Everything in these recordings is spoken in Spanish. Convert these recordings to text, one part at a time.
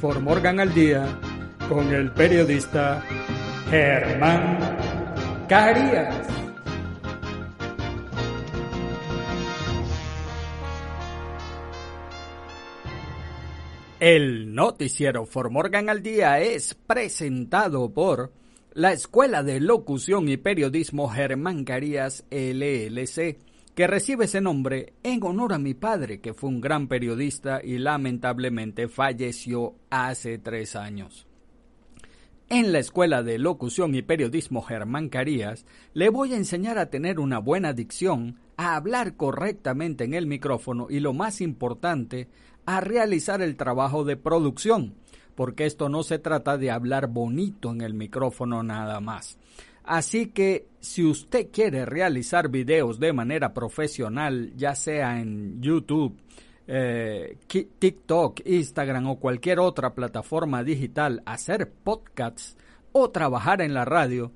For Morgan al Día con el periodista Germán Carías. El noticiero For Morgan al Día es presentado por la Escuela de Locución y Periodismo Germán Carías LLC que recibe ese nombre en honor a mi padre, que fue un gran periodista y lamentablemente falleció hace tres años. En la Escuela de Locución y Periodismo Germán Carías le voy a enseñar a tener una buena dicción, a hablar correctamente en el micrófono y lo más importante, a realizar el trabajo de producción, porque esto no se trata de hablar bonito en el micrófono nada más. Así que si usted quiere realizar videos de manera profesional, ya sea en YouTube, eh, TikTok, Instagram o cualquier otra plataforma digital, hacer podcasts o trabajar en la radio,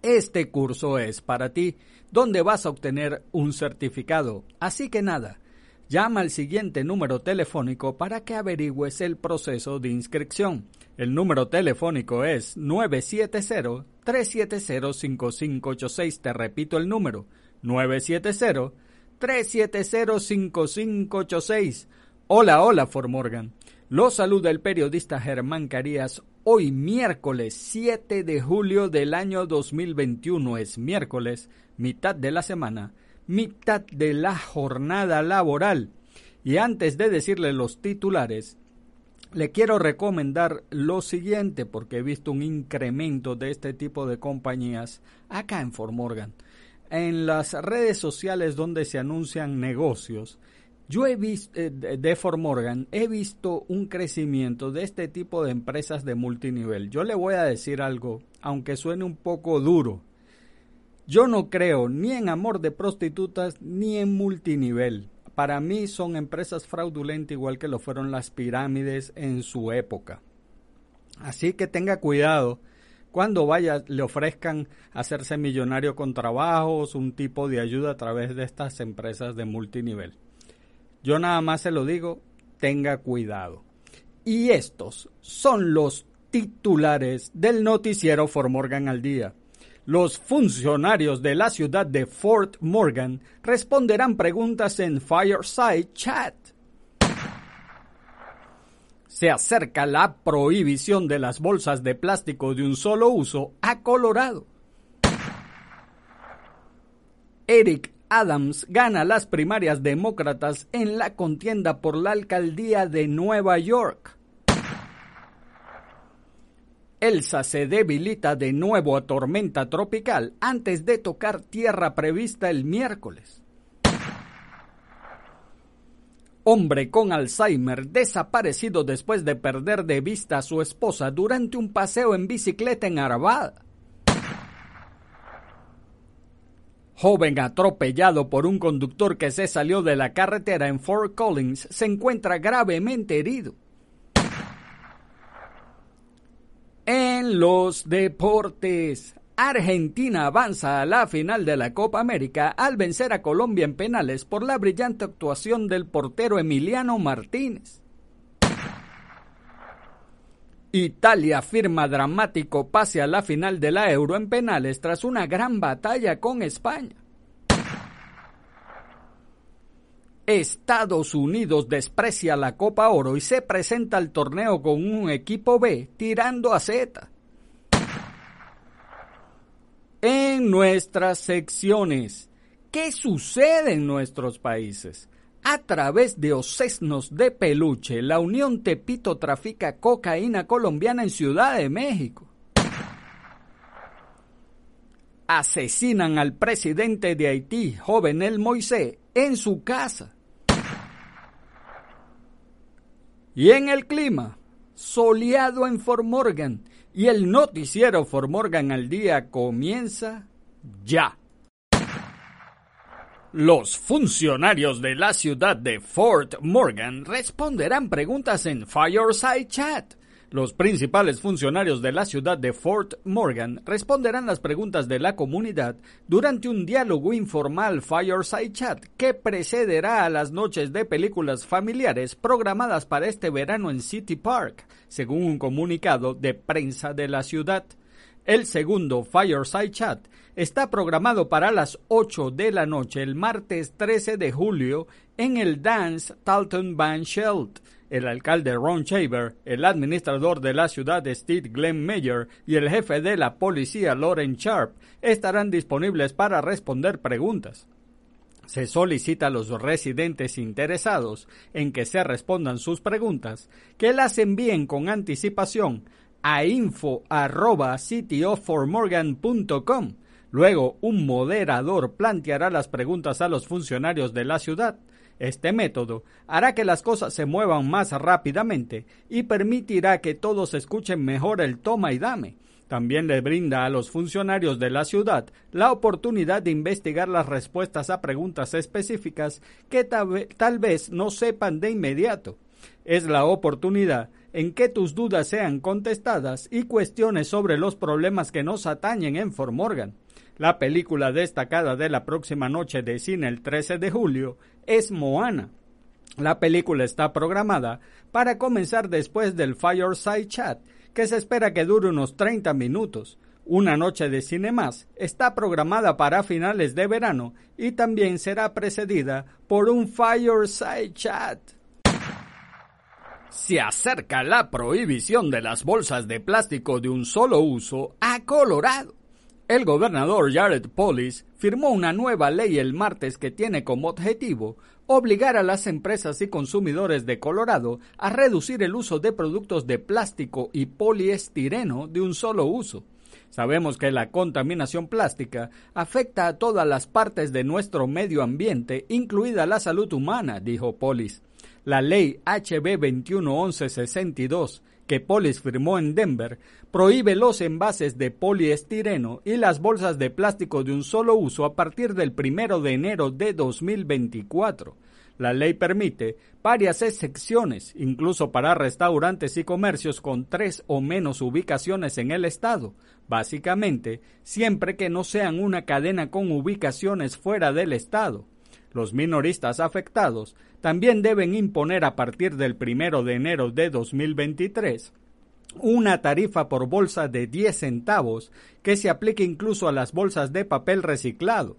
este curso es para ti, donde vas a obtener un certificado. Así que nada, llama al siguiente número telefónico para que averigües el proceso de inscripción. El número telefónico es 970-370-5586. Te repito el número, 970-370-5586. Hola, hola, For Morgan. Lo saluda el periodista Germán Carías. Hoy miércoles 7 de julio del año 2021 es miércoles, mitad de la semana mitad de la jornada laboral. Y antes de decirle los titulares, le quiero recomendar lo siguiente porque he visto un incremento de este tipo de compañías acá en Fort Morgan. En las redes sociales donde se anuncian negocios, yo he visto eh, de Fort Morgan, he visto un crecimiento de este tipo de empresas de multinivel. Yo le voy a decir algo, aunque suene un poco duro, yo no creo ni en amor de prostitutas ni en multinivel. Para mí son empresas fraudulentas igual que lo fueron las pirámides en su época. Así que tenga cuidado cuando vaya le ofrezcan hacerse millonario con trabajos, un tipo de ayuda a través de estas empresas de multinivel. Yo nada más se lo digo, tenga cuidado. Y estos son los titulares del noticiero For Morgan al día. Los funcionarios de la ciudad de Fort Morgan responderán preguntas en Fireside Chat. Se acerca la prohibición de las bolsas de plástico de un solo uso a Colorado. Eric Adams gana las primarias demócratas en la contienda por la alcaldía de Nueva York. Elsa se debilita de nuevo a tormenta tropical antes de tocar tierra prevista el miércoles. Hombre con Alzheimer desaparecido después de perder de vista a su esposa durante un paseo en bicicleta en Arvada. Joven atropellado por un conductor que se salió de la carretera en Fort Collins se encuentra gravemente herido. En los deportes, Argentina avanza a la final de la Copa América al vencer a Colombia en penales por la brillante actuación del portero Emiliano Martínez. Italia firma dramático pase a la final de la Euro en penales tras una gran batalla con España. Estados Unidos desprecia la Copa Oro y se presenta al torneo con un equipo B tirando a Z. En nuestras secciones, ¿qué sucede en nuestros países? A través de Ocesnos de Peluche, la Unión Tepito trafica cocaína colombiana en Ciudad de México. Asesinan al presidente de Haití, Jovenel Moisés, en su casa. Y en el clima, soleado en Fort Morgan, y el noticiero Fort Morgan al día comienza ya. Los funcionarios de la ciudad de Fort Morgan responderán preguntas en Fireside Chat. Los principales funcionarios de la ciudad de Fort Morgan responderán las preguntas de la comunidad durante un diálogo informal Fireside Chat que precederá a las noches de películas familiares programadas para este verano en City Park, según un comunicado de prensa de la ciudad. El segundo Fireside Chat está programado para las 8 de la noche el martes 13 de julio en el Dance Talton Band Sheld. El alcalde Ron Shaver, el administrador de la ciudad Steve Glenn Mayer y el jefe de la policía Lauren Sharp estarán disponibles para responder preguntas. Se solicita a los residentes interesados en que se respondan sus preguntas que las envíen con anticipación a info.cityoformorgan.com. Luego, un moderador planteará las preguntas a los funcionarios de la ciudad. Este método hará que las cosas se muevan más rápidamente y permitirá que todos escuchen mejor el toma y dame. También le brinda a los funcionarios de la ciudad la oportunidad de investigar las respuestas a preguntas específicas que tal, vez no sepan de inmediato. Es la oportunidad en que tus dudas sean contestadas y cuestiones sobre los problemas que nos atañen en Fort Morgan. La película destacada de la próxima noche de cine el 13 de julio es Moana. La película está programada para comenzar después del Fireside Chat, que se espera que dure unos 30 minutos. Una noche de cine más está programada para finales de verano y también será precedida por un Fireside Chat. Se acerca la prohibición de las bolsas de plástico de un solo uso a Colorado. El gobernador Jared Polis firmó una nueva ley el martes que tiene como objetivo obligar a las empresas y consumidores de Colorado a reducir el uso de productos de plástico y poliestireno de un solo uso. Sabemos que la contaminación plástica afecta a todas las partes de nuestro medio ambiente, incluida la salud humana, dijo Polis. La ley HB 211162 que Polis firmó en Denver prohíbe los envases de poliestireno y las bolsas de plástico de un solo uso a partir del primero de enero de 2024. La ley permite varias excepciones, incluso para restaurantes y comercios con tres o menos ubicaciones en el estado, básicamente siempre que no sean una cadena con ubicaciones fuera del estado. Los minoristas afectados también deben imponer a partir del primero de enero de 2023 una tarifa por bolsa de 10 centavos que se aplique incluso a las bolsas de papel reciclado.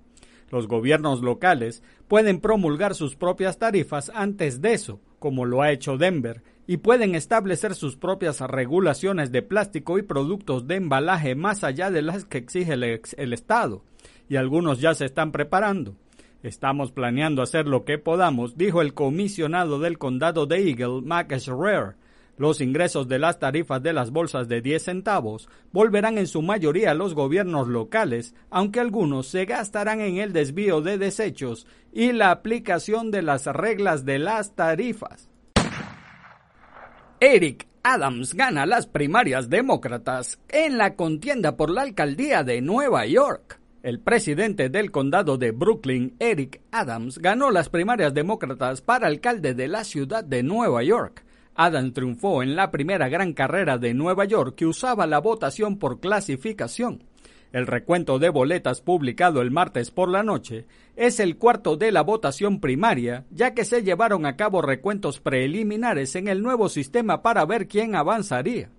Los gobiernos locales pueden promulgar sus propias tarifas antes de eso, como lo ha hecho Denver, y pueden establecer sus propias regulaciones de plástico y productos de embalaje más allá de las que exige el Estado, y algunos ya se están preparando. Estamos planeando hacer lo que podamos, dijo el comisionado del condado de Eagle, Rare. Los ingresos de las tarifas de las bolsas de 10 centavos volverán en su mayoría a los gobiernos locales, aunque algunos se gastarán en el desvío de desechos y la aplicación de las reglas de las tarifas. Eric Adams gana las primarias demócratas en la contienda por la alcaldía de Nueva York. El presidente del condado de Brooklyn, Eric Adams, ganó las primarias demócratas para alcalde de la ciudad de Nueva York. Adams triunfó en la primera gran carrera de Nueva York que usaba la votación por clasificación. El recuento de boletas publicado el martes por la noche es el cuarto de la votación primaria, ya que se llevaron a cabo recuentos preliminares en el nuevo sistema para ver quién avanzaría.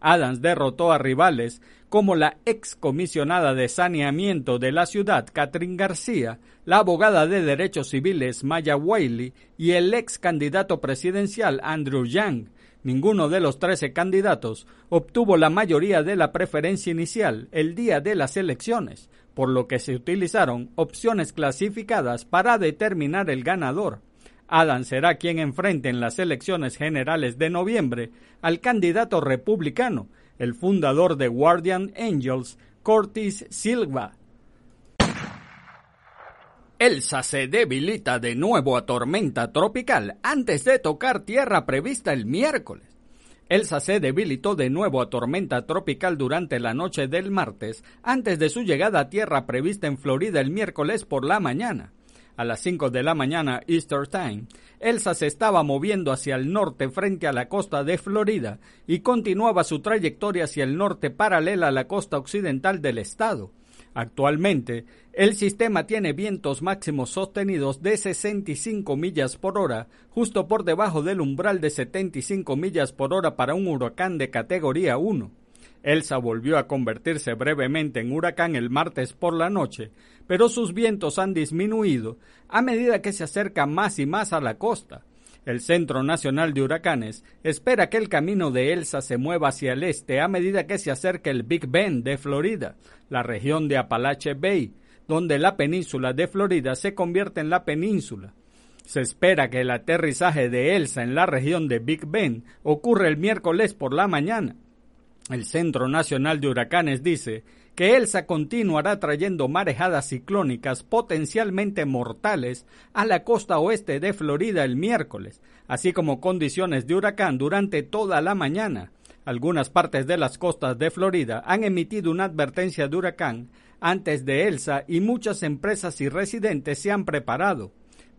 Adams derrotó a rivales como la excomisionada de saneamiento de la ciudad, Catherine García, la abogada de derechos civiles, Maya Wiley, y el ex candidato presidencial, Andrew Yang. Ninguno de los trece candidatos obtuvo la mayoría de la preferencia inicial el día de las elecciones, por lo que se utilizaron opciones clasificadas para determinar el ganador. Adams será quien enfrente en las elecciones generales de noviembre al candidato republicano, el fundador de Guardian Angels, Curtis Silva. Elsa se debilita de nuevo a tormenta tropical antes de tocar tierra prevista el miércoles. Elsa se debilitó de nuevo a tormenta tropical durante la noche del martes antes de su llegada a tierra prevista en Florida el miércoles por la mañana a las 5 de la mañana Easter Time, Elsa se estaba moviendo hacia el norte frente a la costa de Florida y continuaba su trayectoria hacia el norte paralela a la costa occidental del estado. Actualmente, el sistema tiene vientos máximos sostenidos de 65 millas por hora, justo por debajo del umbral de 75 millas por hora para un huracán de categoría 1. Elsa volvió a convertirse brevemente en huracán el martes por la noche, pero sus vientos han disminuido a medida que se acerca más y más a la costa. El Centro Nacional de Huracanes espera que el camino de Elsa se mueva hacia el este a medida que se acerque el Big Bend de Florida, la región de Apalache Bay, donde la península de Florida se convierte en la península. Se espera que el aterrizaje de Elsa en la región de Big Bend ocurra el miércoles por la mañana. El Centro Nacional de Huracanes dice que Elsa continuará trayendo marejadas ciclónicas potencialmente mortales a la costa oeste de Florida el miércoles, así como condiciones de huracán durante toda la mañana. Algunas partes de las costas de Florida han emitido una advertencia de huracán antes de Elsa y muchas empresas y residentes se han preparado.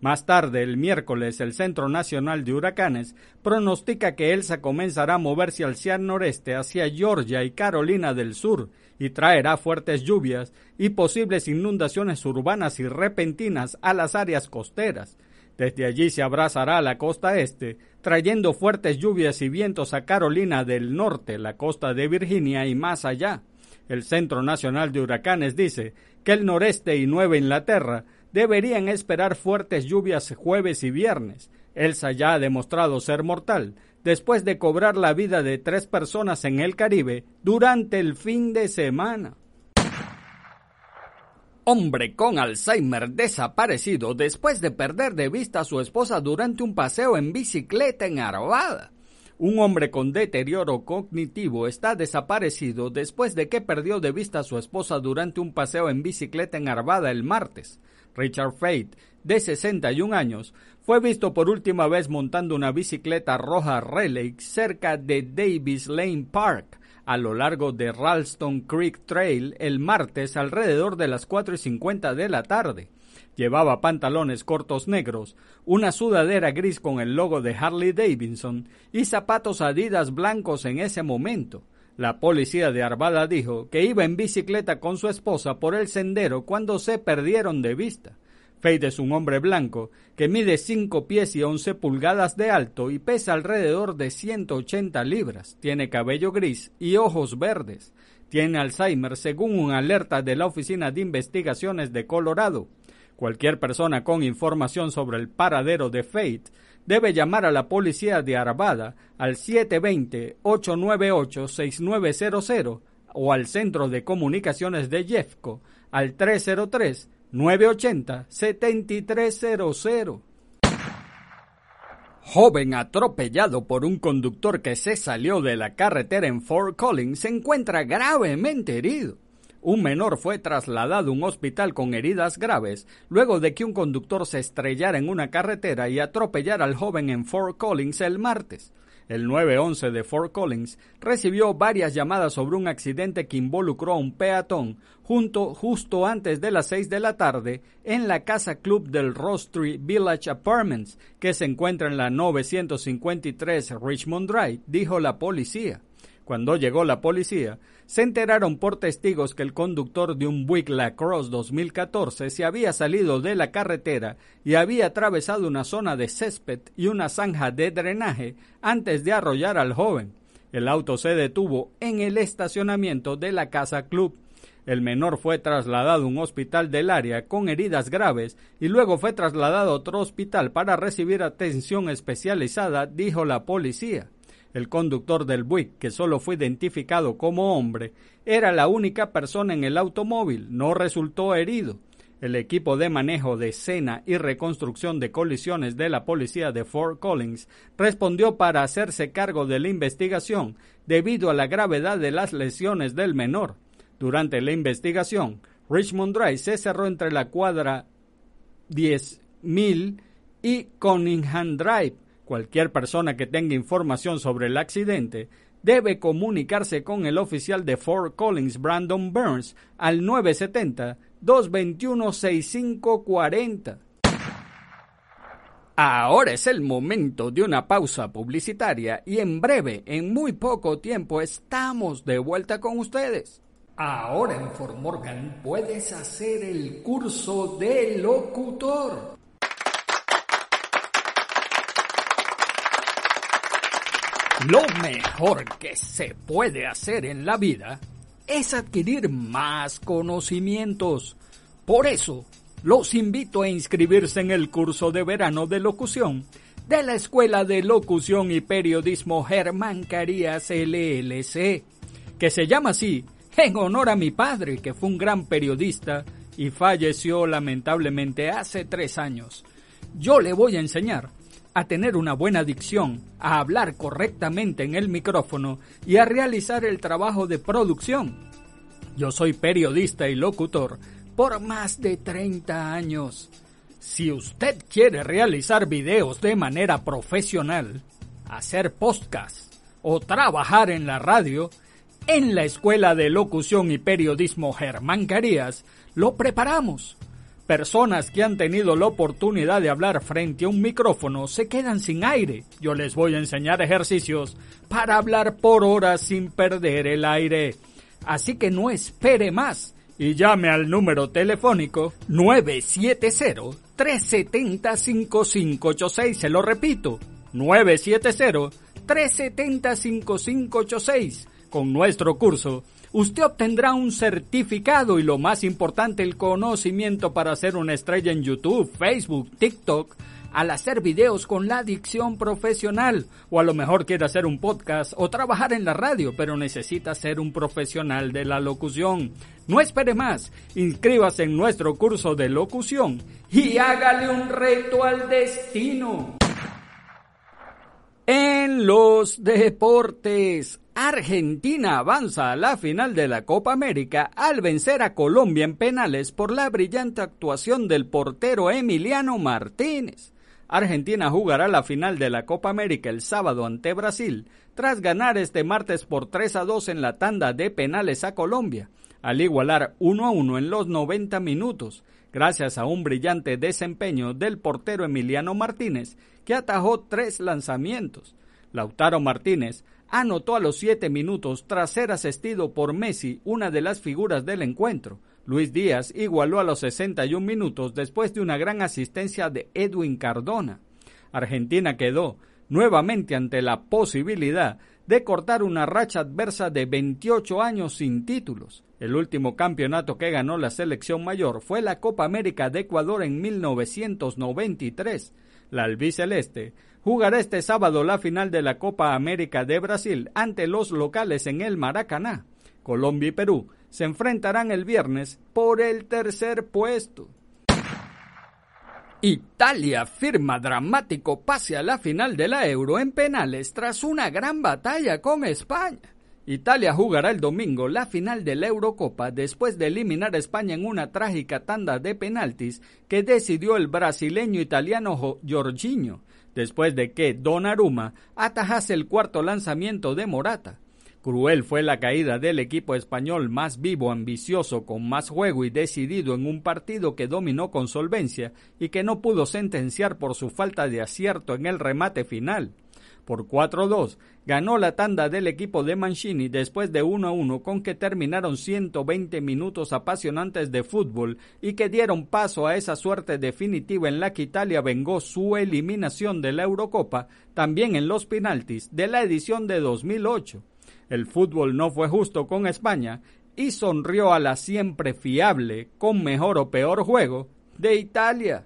Más tarde, el miércoles, el Centro Nacional de Huracanes pronostica que Elsa comenzará a moverse hacia el noreste, hacia Georgia y Carolina del Sur, y traerá fuertes lluvias y posibles inundaciones urbanas y repentinas a las áreas costeras. Desde allí se abrazará a la costa este, trayendo fuertes lluvias y vientos a Carolina del Norte, la costa de Virginia y más allá. El Centro Nacional de Huracanes dice que el noreste y Nueva Inglaterra deberían esperar fuertes lluvias jueves y viernes. Elsa ya ha demostrado ser mortal después de cobrar la vida de tres personas en el Caribe durante el fin de semana. Hombre con Alzheimer desaparecido después de perder de vista a su esposa durante un paseo en bicicleta en Arvada. Un hombre con deterioro cognitivo está desaparecido después de que perdió de vista a su esposa durante un paseo en bicicleta en Arvada el martes. Richard Fate, de 61 años, fue visto por última vez montando una bicicleta roja Relay cerca de Davis Lane Park, a lo largo de Ralston Creek Trail el martes alrededor de las 4 y 50 de la tarde. Llevaba pantalones cortos negros, una sudadera gris con el logo de Harley Davidson y zapatos adidas blancos en ese momento. La policía de Arvada dijo que iba en bicicleta con su esposa por el sendero cuando se perdieron de vista. Fade es un hombre blanco que mide 5 pies y 11 pulgadas de alto y pesa alrededor de 180 libras. Tiene cabello gris y ojos verdes. Tiene Alzheimer según una alerta de la Oficina de Investigaciones de Colorado. Cualquier persona con información sobre el paradero de Fate debe llamar a la policía de Arvada al 720-898-6900 o al Centro de Comunicaciones de Jeffco al 303-980-7300. Joven atropellado por un conductor que se salió de la carretera en Fort Collins se encuentra gravemente herido. Un menor fue trasladado a un hospital con heridas graves luego de que un conductor se estrellara en una carretera y atropellara al joven en Fort Collins el martes. El 911 de Fort Collins recibió varias llamadas sobre un accidente que involucró a un peatón junto, justo antes de las 6 de la tarde en la casa club del Ross Street Village Apartments, que se encuentra en la 953 Richmond Drive, dijo la policía. Cuando llegó la policía, se enteraron por testigos que el conductor de un Buick Lacrosse 2014 se había salido de la carretera y había atravesado una zona de césped y una zanja de drenaje antes de arrollar al joven. El auto se detuvo en el estacionamiento de la Casa Club. El menor fue trasladado a un hospital del área con heridas graves y luego fue trasladado a otro hospital para recibir atención especializada, dijo la policía. El conductor del Buick, que solo fue identificado como hombre, era la única persona en el automóvil, no resultó herido. El equipo de manejo de escena y reconstrucción de colisiones de la policía de Fort Collins respondió para hacerse cargo de la investigación debido a la gravedad de las lesiones del menor. Durante la investigación, Richmond Drive se cerró entre la cuadra 10.000 y Cunningham Drive. Cualquier persona que tenga información sobre el accidente debe comunicarse con el oficial de Fort Collins, Brandon Burns, al 970-221-6540. Ahora es el momento de una pausa publicitaria y en breve, en muy poco tiempo, estamos de vuelta con ustedes. Ahora en Fort Morgan puedes hacer el curso de locutor. Lo mejor que se puede hacer en la vida es adquirir más conocimientos. Por eso, los invito a inscribirse en el curso de verano de locución de la Escuela de Locución y Periodismo Germán Carías LLC, que se llama así en honor a mi padre, que fue un gran periodista y falleció lamentablemente hace tres años. Yo le voy a enseñar a tener una buena dicción, a hablar correctamente en el micrófono y a realizar el trabajo de producción. Yo soy periodista y locutor por más de 30 años. Si usted quiere realizar videos de manera profesional, hacer podcasts o trabajar en la radio, en la Escuela de Locución y Periodismo Germán Carías lo preparamos. Personas que han tenido la oportunidad de hablar frente a un micrófono se quedan sin aire. Yo les voy a enseñar ejercicios para hablar por horas sin perder el aire. Así que no espere más y llame al número telefónico 970-370-5586. Se lo repito, 970-370-5586 con nuestro curso, usted obtendrá un certificado y lo más importante, el conocimiento para ser una estrella en YouTube, Facebook, TikTok, al hacer videos con la dicción profesional, o a lo mejor quiere hacer un podcast o trabajar en la radio, pero necesita ser un profesional de la locución. No espere más, inscríbase en nuestro curso de locución y hágale un reto al destino. En los deportes, Argentina avanza a la final de la Copa América al vencer a Colombia en penales por la brillante actuación del portero Emiliano Martínez. Argentina jugará la final de la Copa América el sábado ante Brasil, tras ganar este martes por 3 a 2 en la tanda de penales a Colombia, al igualar 1 a 1 en los 90 minutos, gracias a un brillante desempeño del portero Emiliano Martínez, que atajó tres lanzamientos. Lautaro Martínez anotó a los siete minutos tras ser asistido por Messi, una de las figuras del encuentro. Luis Díaz igualó a los 61 minutos después de una gran asistencia de Edwin Cardona. Argentina quedó nuevamente ante la posibilidad de cortar una racha adversa de 28 años sin títulos. El último campeonato que ganó la selección mayor fue la Copa América de Ecuador en 1993. La albiceleste jugará este sábado la final de la Copa América de Brasil ante los locales en el Maracaná. Colombia y Perú se enfrentarán el viernes por el tercer puesto. Italia firma dramático pase a la final de la Euro en penales tras una gran batalla con España. Italia jugará el domingo la final de la Eurocopa después de eliminar a España en una trágica tanda de penaltis que decidió el brasileño italiano Jorginho después de que Donnarumma atajase el cuarto lanzamiento de Morata. Cruel fue la caída del equipo español más vivo, ambicioso, con más juego y decidido en un partido que dominó con solvencia y que no pudo sentenciar por su falta de acierto en el remate final. Por 4-2. Ganó la tanda del equipo de Mancini después de 1-1 con que terminaron 120 minutos apasionantes de fútbol y que dieron paso a esa suerte definitiva en la que Italia vengó su eliminación de la Eurocopa también en los penaltis de la edición de 2008. El fútbol no fue justo con España y sonrió a la siempre fiable, con mejor o peor juego, de Italia.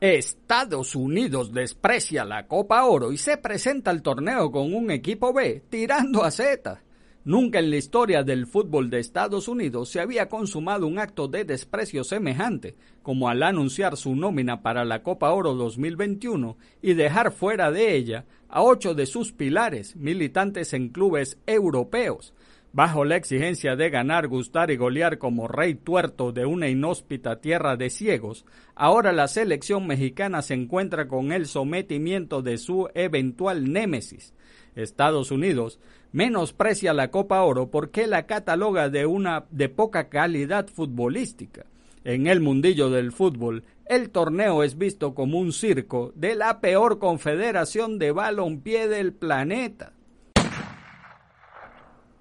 Estados Unidos desprecia la Copa Oro y se presenta al torneo con un equipo B tirando a Z. Nunca en la historia del fútbol de Estados Unidos se había consumado un acto de desprecio semejante como al anunciar su nómina para la Copa Oro 2021 y dejar fuera de ella a ocho de sus pilares militantes en clubes europeos, bajo la exigencia de ganar, gustar y golear como rey tuerto de una inhóspita tierra de ciegos, ahora la selección mexicana se encuentra con el sometimiento de su eventual némesis. Estados Unidos menosprecia la Copa Oro porque la cataloga de una de poca calidad futbolística. En el mundillo del fútbol, el torneo es visto como un circo de la peor confederación de balompié del planeta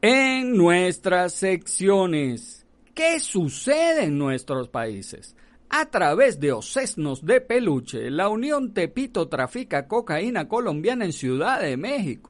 en nuestras secciones. ¿Qué sucede en nuestros países? A través de Ocesnos de Peluche, la Unión Tepito trafica cocaína colombiana en Ciudad de México.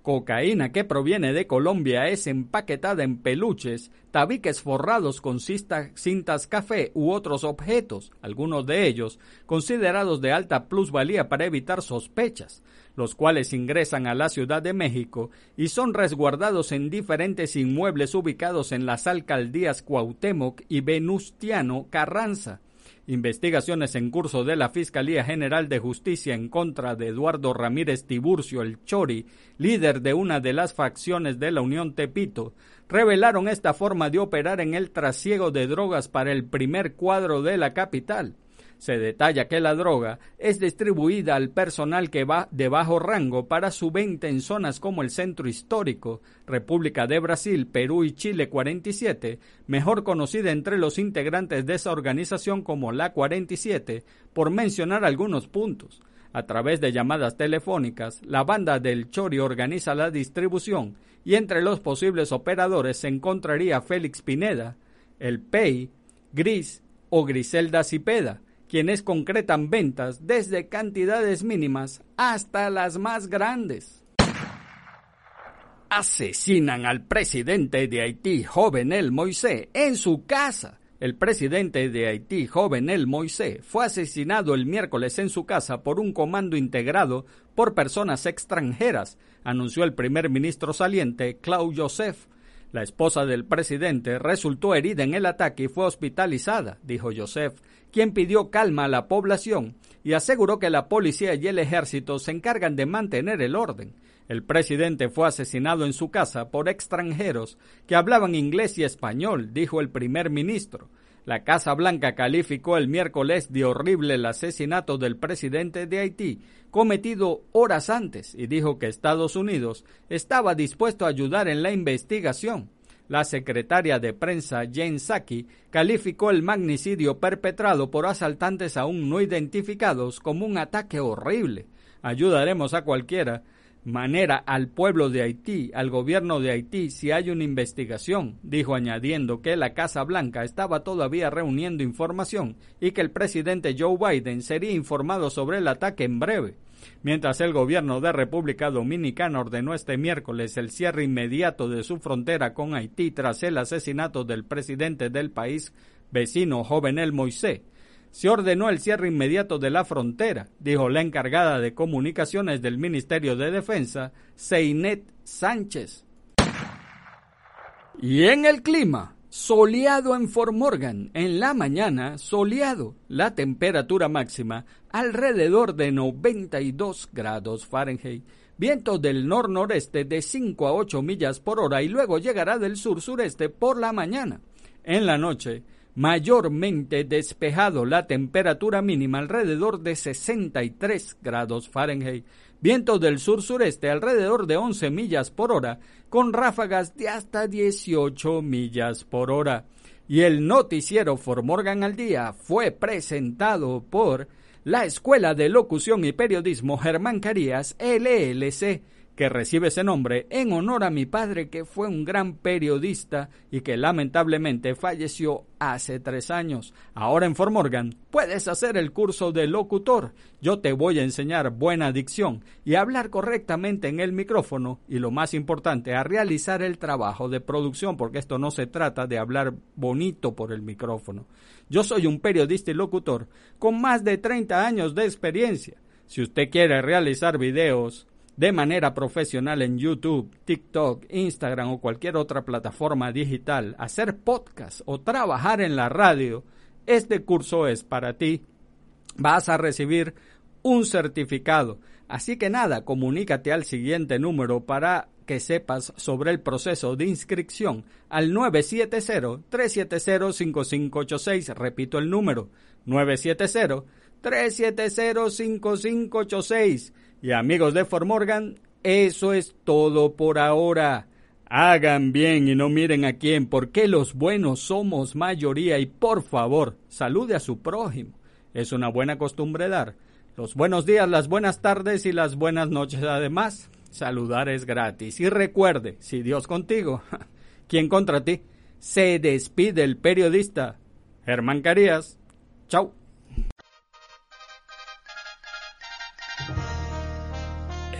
Cocaína que proviene de Colombia es empaquetada en peluches, tabiques forrados con cintas café u otros objetos, algunos de ellos considerados de alta plusvalía para evitar sospechas, los cuales ingresan a la Ciudad de México y son resguardados en diferentes inmuebles ubicados en las alcaldías Cuauhtémoc y Venustiano Carranza. Investigaciones en curso de la Fiscalía General de Justicia en contra de Eduardo Ramírez Tiburcio el Chori, líder de una de las facciones de la Unión Tepito, revelaron esta forma de operar en el trasiego de drogas para el primer cuadro de la capital. Se detalla que la droga es distribuida al personal que va de bajo rango para su venta en zonas como el Centro Histórico, República de Brasil, Perú y Chile 47, mejor conocida entre los integrantes de esa organización como la 47, por mencionar algunos puntos. A través de llamadas telefónicas, la banda del Chori organiza la distribución y entre los posibles operadores se encontraría Félix Pineda, el PEI, Gris o Griselda Cipeda, quienes concretan ventas desde cantidades mínimas hasta las más grandes. Asesinan al presidente de Haití, Jovenel Moisés, en su casa. El presidente de Haití, Jovenel Moisés, fue asesinado el miércoles en su casa por un comando integrado por personas extranjeras, anunció el primer ministro saliente, Claude Joseph. La esposa del presidente resultó herida en el ataque y fue hospitalizada, dijo Joseph, quien pidió calma a la población y aseguró que la policía y el ejército se encargan de mantener el orden. El presidente fue asesinado en su casa por extranjeros que hablaban inglés y español, dijo el primer ministro. La Casa Blanca calificó el miércoles de horrible el asesinato del presidente de Haití, cometido horas antes, y dijo que Estados Unidos estaba dispuesto a ayudar en la investigación. La secretaria de prensa Jane Saki calificó el magnicidio perpetrado por asaltantes aún no identificados como un ataque horrible. Ayudaremos a cualquiera manera al pueblo de Haití, al gobierno de Haití, si hay una investigación, dijo añadiendo que la Casa Blanca estaba todavía reuniendo información y que el presidente Joe Biden sería informado sobre el ataque en breve. Mientras el gobierno de República Dominicana ordenó este miércoles el cierre inmediato de su frontera con Haití tras el asesinato del presidente del país vecino Jovenel Moisés, se ordenó el cierre inmediato de la frontera, dijo la encargada de comunicaciones del Ministerio de Defensa, Seinet Sánchez. Y en el clima, soleado en Fort Morgan, en la mañana soleado, la temperatura máxima alrededor de 92 grados Fahrenheit, viento del nor-noreste de 5 a 8 millas por hora y luego llegará del sur-sureste por la mañana. En la noche, mayormente despejado, la temperatura mínima alrededor de 63 grados Fahrenheit, viento del sur-sureste alrededor de 11 millas por hora, con ráfagas de hasta 18 millas por hora. Y el noticiero For Morgan al día fue presentado por la Escuela de Locución y Periodismo Germán Carías, LLC, que recibe ese nombre en honor a mi padre que fue un gran periodista y que lamentablemente falleció hace tres años. Ahora en Formorgan puedes hacer el curso de locutor. Yo te voy a enseñar buena dicción y hablar correctamente en el micrófono y lo más importante, a realizar el trabajo de producción porque esto no se trata de hablar bonito por el micrófono. Yo soy un periodista y locutor con más de 30 años de experiencia. Si usted quiere realizar videos, de manera profesional en YouTube, TikTok, Instagram o cualquier otra plataforma digital, hacer podcast o trabajar en la radio, este curso es para ti. Vas a recibir un certificado. Así que nada, comunícate al siguiente número para que sepas sobre el proceso de inscripción al 970-370-5586. Repito el número, 970-370-5586. Y amigos de Formorgan, eso es todo por ahora. Hagan bien y no miren a quién, porque los buenos somos mayoría y por favor, salude a su prójimo. Es una buena costumbre dar los buenos días, las buenas tardes y las buenas noches. Además, saludar es gratis. Y recuerde, si Dios contigo, ¿quién contra ti? Se despide el periodista Germán Carías. Chau.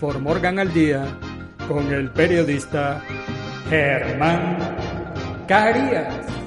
For Morgan al Día con el periodista Germán Carías.